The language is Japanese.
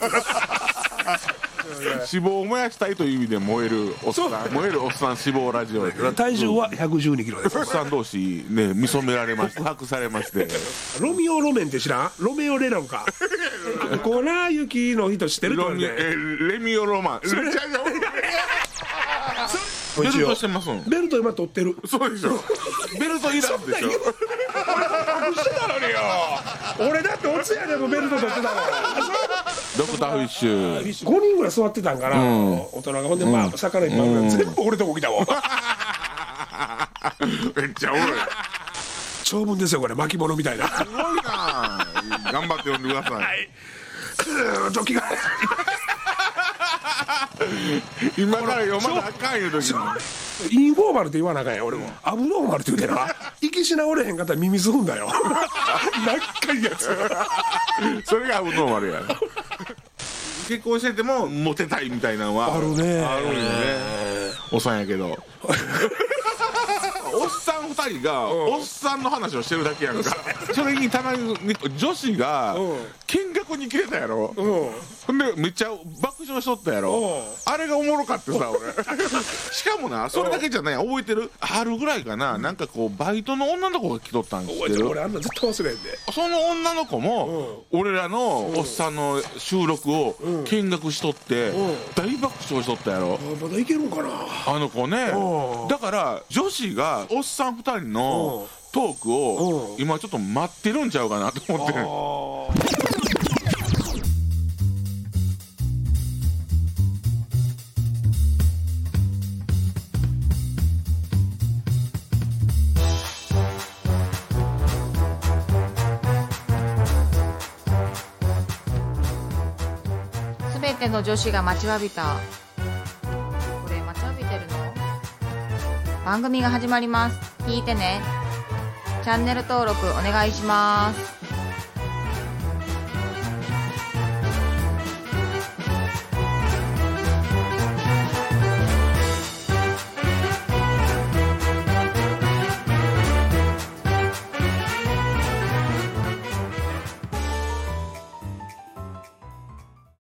脂肪を燃やしたいという意味で燃えるおっさん燃えるおっさん脂肪ラジオ 体重は112キロです。おっさん同士ね見初められまして把握されまして。ロミオ路面って知らん？ロメオレロンか。粉雪の人知ってるってロミ言われて。えレミオロマン。レベルトしてますもん。ベルト今取ってる。そうでしょ。ベルトいらんでしょ。してたのによ。俺だっておつやでもベルト取ってたもんドクターフィッシュ。5人ぐらい座ってたんかな、大人が。ほんでまあ魚いっぱいあるから全部俺とこ来たもん。めっちゃおもろい。長文ですよこれ巻物みたいな。すごいな。頑張って読んでください。時が。今から読まなあかんいう時に。インフォーマルって言わなあかんや俺も、アブノーマルって言うてな。息しなおれへんかったら耳すくんだよ。長いやつ。それがアブノーマルや結婚しててもモテたいみたいなのはあるね。あるんよね。おっさんやけど。おっさん二人がおっさんの話をしてるだけやんか。それにたまに女子がうん見学に来てたやろ。うん。ほんでめっちゃ爆笑しとったやろ。うん。あれがおもろかってさ俺。しかもなそれだけじゃない。覚えてる？春ぐらいかな。なんかこうバイトの女の子が来とったん知ってる？俺あんな絶対忘れんで。その女の子も、俺らのおっさんの収録を見学しとって、うん。大爆笑しとったやろ、あまだいけるんかな。あの子ね。うん。だから女子がおっさん2人のトークをうん。今ちょっと待ってるんちゃうかなと思って全ての女子が待ちわびた。これ待ちわびてるの？番組が始まります。聞いてね。チャンネル登録お願いします。